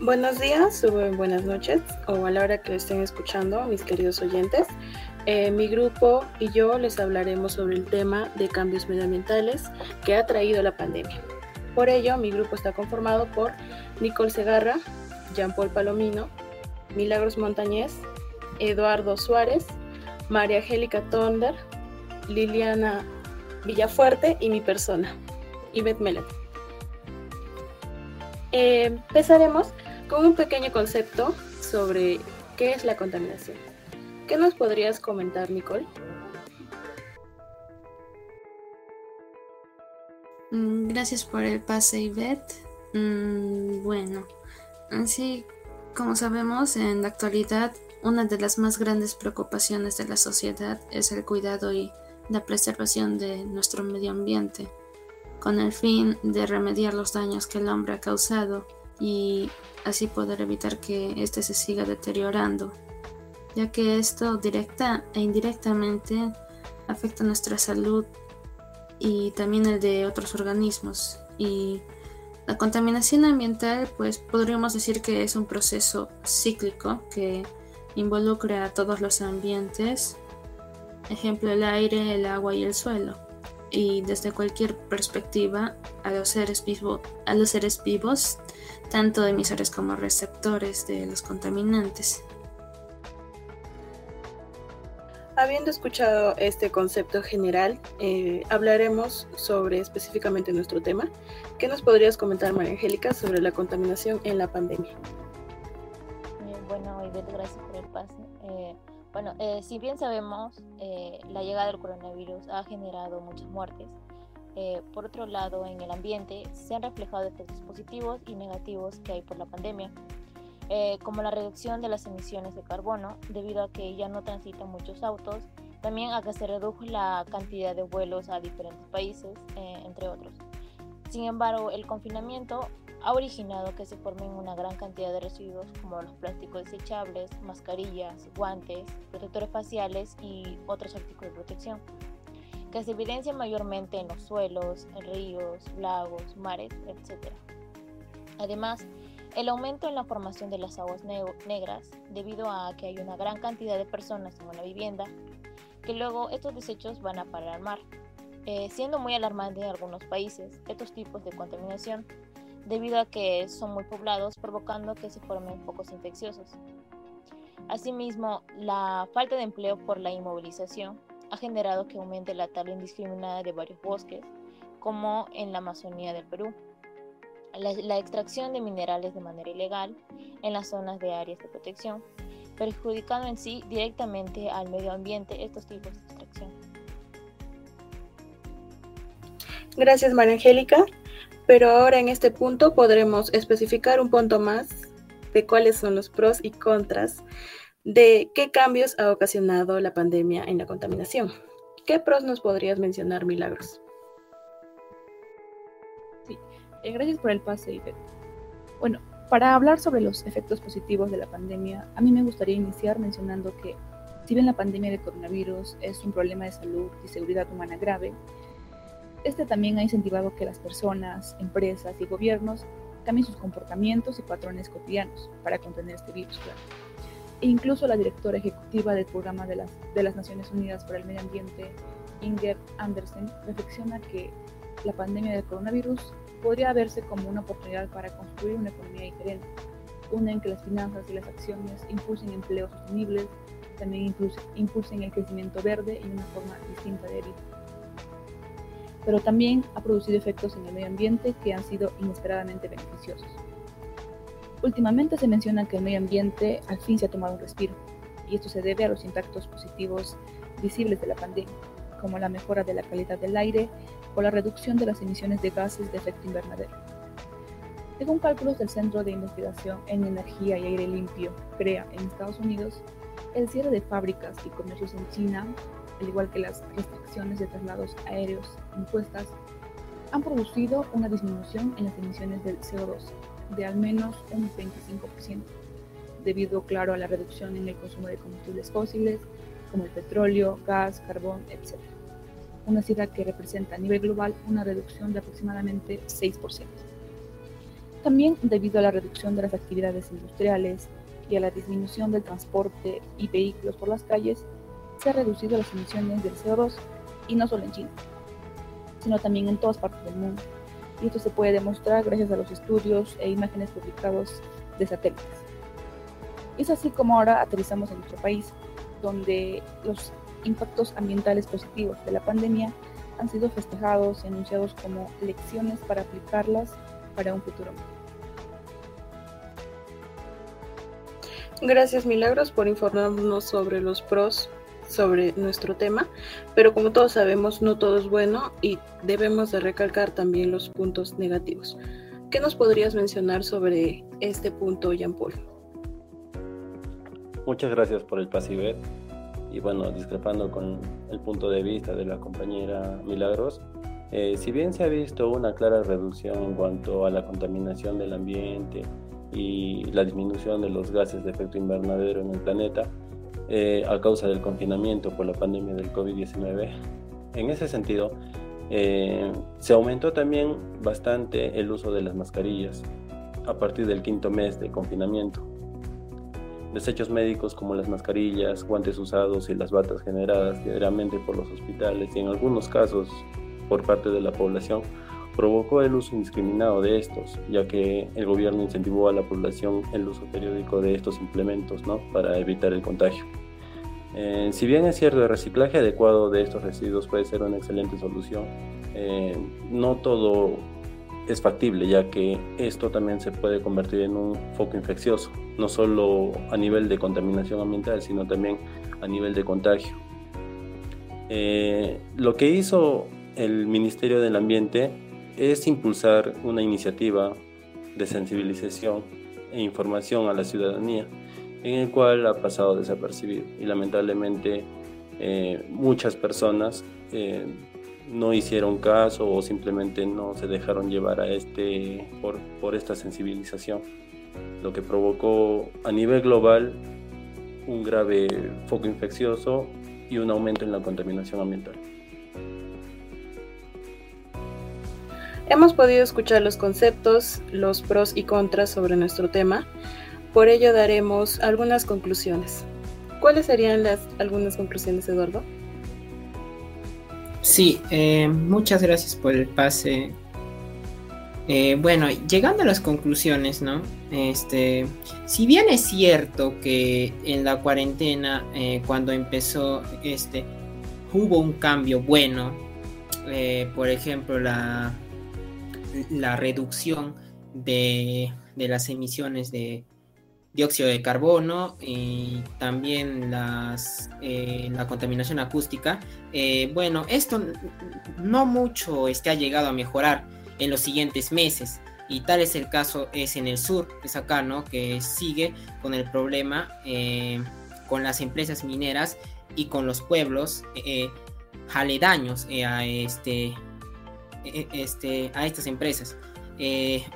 Buenos días o buenas noches o a la hora que estén escuchando, mis queridos oyentes. Eh, mi grupo y yo les hablaremos sobre el tema de cambios medioambientales que ha traído la pandemia. Por ello, mi grupo está conformado por Nicole Segarra, Jean-Paul Palomino, Milagros Montañez, Eduardo Suárez, María Angélica Tonder, Liliana Villafuerte y mi persona, Ivette Melet. Eh, empezaremos con un pequeño concepto sobre qué es la contaminación. ¿Qué nos podrías comentar, Nicole? Mm, gracias por el pase, Ivette. Mm, bueno, así como sabemos, en la actualidad una de las más grandes preocupaciones de la sociedad es el cuidado y la preservación de nuestro medio ambiente, con el fin de remediar los daños que el hombre ha causado y así poder evitar que éste se siga deteriorando, ya que esto directa e indirectamente afecta nuestra salud y también el de otros organismos. Y la contaminación ambiental, pues podríamos decir que es un proceso cíclico que involucra a todos los ambientes, ejemplo el aire, el agua y el suelo, y desde cualquier perspectiva a los seres, a los seres vivos, tanto emisores como receptores de los contaminantes. Habiendo escuchado este concepto general, eh, hablaremos sobre específicamente nuestro tema. ¿Qué nos podrías comentar, María Angélica, sobre la contaminación en la pandemia? Eh, bueno, gracias por el pase. Eh, bueno, si bien sabemos, la llegada del coronavirus ha generado muchas muertes. por otro lado, en el ambiente se han reflejado efectos positivos y negativos que hay por la pandemia. Eh, como la reducción de las emisiones de carbono, debido a que ya no transitan muchos autos, también a que se redujo la cantidad de vuelos a diferentes países, eh, entre otros. Sin embargo, el confinamiento ha originado que se formen una gran cantidad de residuos como los plásticos desechables, mascarillas, guantes, protectores faciales y otros artículos de protección, que se evidencian mayormente en los suelos, ríos, lagos, mares, etc. Además, el aumento en la formación de las aguas negras debido a que hay una gran cantidad de personas en una vivienda, que luego estos desechos van a parar al mar, eh, siendo muy alarmante en algunos países estos tipos de contaminación, debido a que son muy poblados, provocando que se formen focos infecciosos. Asimismo, la falta de empleo por la inmovilización ha generado que aumente la tala indiscriminada de varios bosques, como en la Amazonía del Perú la, extracción de minerales de manera ilegal en las zonas de áreas de protección, perjudicando en sí directamente al medio ambiente estos tipos de extracción. Gracias, María Angélica. Pero ahora en este punto podremos especificar un punto más de cuáles son los pros y contras de qué cambios ha ocasionado la pandemia en la contaminación. ¿Qué pros nos podrías mencionar, Milagros? Eh, gracias por el pase, Ivette. Bueno, para hablar sobre los efectos positivos de la pandemia, a mí me gustaría iniciar mencionando que, si bien la pandemia de coronavirus es un problema de salud y seguridad humana grave, este también ha incentivado que las personas, empresas y gobiernos cambien sus comportamientos y patrones cotidianos para contener este virus, E incluso la directora ejecutiva del programa de las, Naciones Unidas para el Medio Ambiente, Inger Andersen, reflexiona que la pandemia del coronavirus podría verse como una oportunidad para construir una economía diferente, una en que las finanzas y las acciones impulsen empleos sostenibles, también impulsen el crecimiento verde y una forma distinta de vida. Pero también ha producido efectos en el medio ambiente que han sido inesperadamente beneficiosos. Últimamente se menciona que el medio ambiente al fin se ha tomado un respiro, y esto se debe a los impactos positivos visibles de la pandemia, como la mejora de la calidad del aire o la reducción de las emisiones de gases de efecto invernadero. Según cálculos del Centro de Investigación en Energía y Aire Limpio, CREA, en Estados Unidos, el cierre de fábricas y comercios en China, al igual que las restricciones de traslados aéreos impuestas, han producido una disminución en las emisiones del CO2 de al menos un 25%, debido, claro, a la reducción en el consumo de combustibles fósiles, como el petróleo, gas, carbón, etc una cifra que representa a nivel global una reducción de aproximadamente 6%. También debido a la reducción de las actividades industriales y a la disminución del transporte y vehículos por las calles, se han reducido las emisiones del CO2, y no solo en China, sino también en todas partes del mundo. Y esto se puede demostrar gracias a los estudios e imágenes publicados de satélites. Es así como ahora aterrizamos en nuestro país, donde los impactos ambientales positivos de la pandemia han sido festejados y anunciados como lecciones para aplicarlas para un futuro mejor. Gracias Milagros por informarnos sobre los pros sobre nuestro tema, pero como todos sabemos no todo es bueno y debemos de recalcar también los puntos negativos. ¿Qué nos podrías mencionar sobre este punto, Jean Paul? Muchas gracias por el pasivet y bueno, discrepando con el punto de vista de la compañera Milagros, eh, si bien se ha visto una clara reducción en cuanto a la contaminación del ambiente y la disminución de los gases de efecto invernadero en el planeta eh, a causa del confinamiento por la pandemia del COVID-19, en ese sentido, eh, se aumentó también bastante el uso de las mascarillas a partir del quinto mes de confinamiento. Desechos médicos como las mascarillas, guantes usados y las batas generadas diariamente por los hospitales y en algunos casos por parte de la población provocó el uso indiscriminado de estos, ya que el gobierno incentivó a la población el uso periódico de estos implementos ¿no? para evitar el contagio. Eh, si bien es cierto, el reciclaje adecuado de estos residuos puede ser una excelente solución, eh, no todo es factible, ya que esto también se puede convertir en un foco infeccioso, no solo a nivel de contaminación ambiental, sino también a nivel de contagio. Eh, lo que hizo el Ministerio del Ambiente es impulsar una iniciativa de sensibilización e información a la ciudadanía, en el cual ha pasado desapercibido y lamentablemente eh, muchas personas eh, no hicieron caso o simplemente no se dejaron llevar este por, por esta sensibilización, lo que provocó a nivel global un grave foco infeccioso y un aumento en la contaminación ambiental. Hemos podido escuchar los conceptos, los pros y contras sobre nuestro tema, por ello daremos algunas conclusiones. ¿Cuáles serían las algunas conclusiones, Eduardo? Sí, eh, muchas gracias por el pase. Eh, bueno, llegando a las conclusiones, ¿no? Este, si bien es cierto que en la cuarentena, eh, cuando empezó, este, hubo un cambio bueno, por ejemplo, la, la reducción de, de las emisiones de, dióxido de carbono y también las, eh, la contaminación acústica. Eh, bueno, esto no mucho este, ha llegado a mejorar en los siguientes meses y tal es el caso es en el sur, es acá, ¿no? Que sigue con el problema eh, con las empresas mineras y con los pueblos aledaños a, este, este, a estas empresas.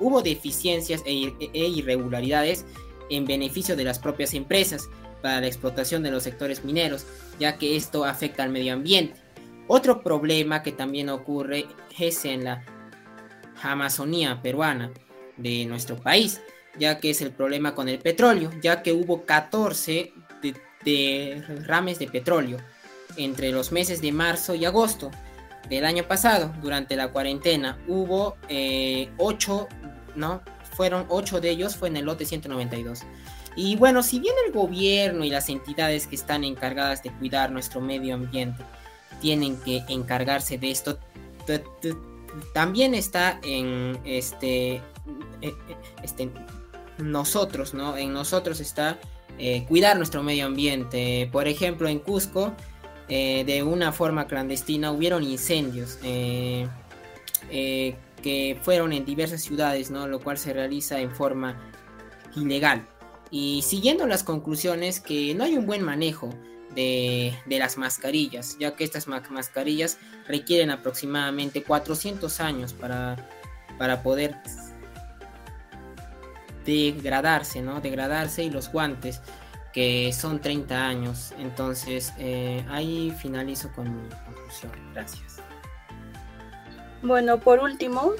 hubo deficiencias e, e irregularidades en beneficio de las propias empresas para la explotación de los sectores mineros, ya que esto afecta al medio ambiente. Otro problema que también ocurre es en la Amazonía peruana de nuestro país, ya que es el problema con el petróleo, ya que hubo 14 de, rames de petróleo entre los meses de marzo y agosto del año pasado, durante la cuarentena, hubo 8 eh, ¿no? fueron ocho de ellos, fue en el lote 192. Y bueno, si bien el gobierno y las entidades que están encargadas de cuidar nuestro medio ambiente tienen que encargarse de esto, también está en este, eh, este nosotros, ¿no? En nosotros está eh, cuidar nuestro medio ambiente. Por ejemplo, en Cusco, de una forma clandestina, hubieron incendios que fueron en diversas ciudades, ¿no? Lo cual se realiza en forma ilegal. Y siguiendo las conclusiones que no hay un buen manejo de, las mascarillas, ya que estas mascarillas requieren aproximadamente 400 años para, para poder degradarse, ¿no? Degradarse y los guantes son 30 años. Entonces, eh, ahí finalizo con mi conclusión. Gracias. Bueno, por último,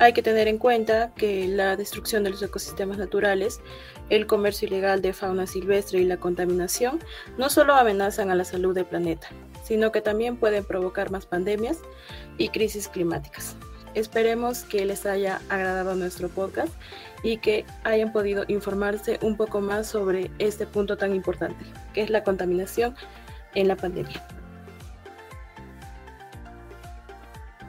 hay que tener en cuenta que la destrucción de los ecosistemas naturales, el comercio ilegal de fauna silvestre y la contaminación no solo amenazan a la salud del planeta, sino que también pueden provocar más pandemias y crisis climáticas. Esperemos que les haya agradado nuestro podcast y que hayan podido informarse un poco más sobre este punto tan importante, que es la contaminación en la pandemia.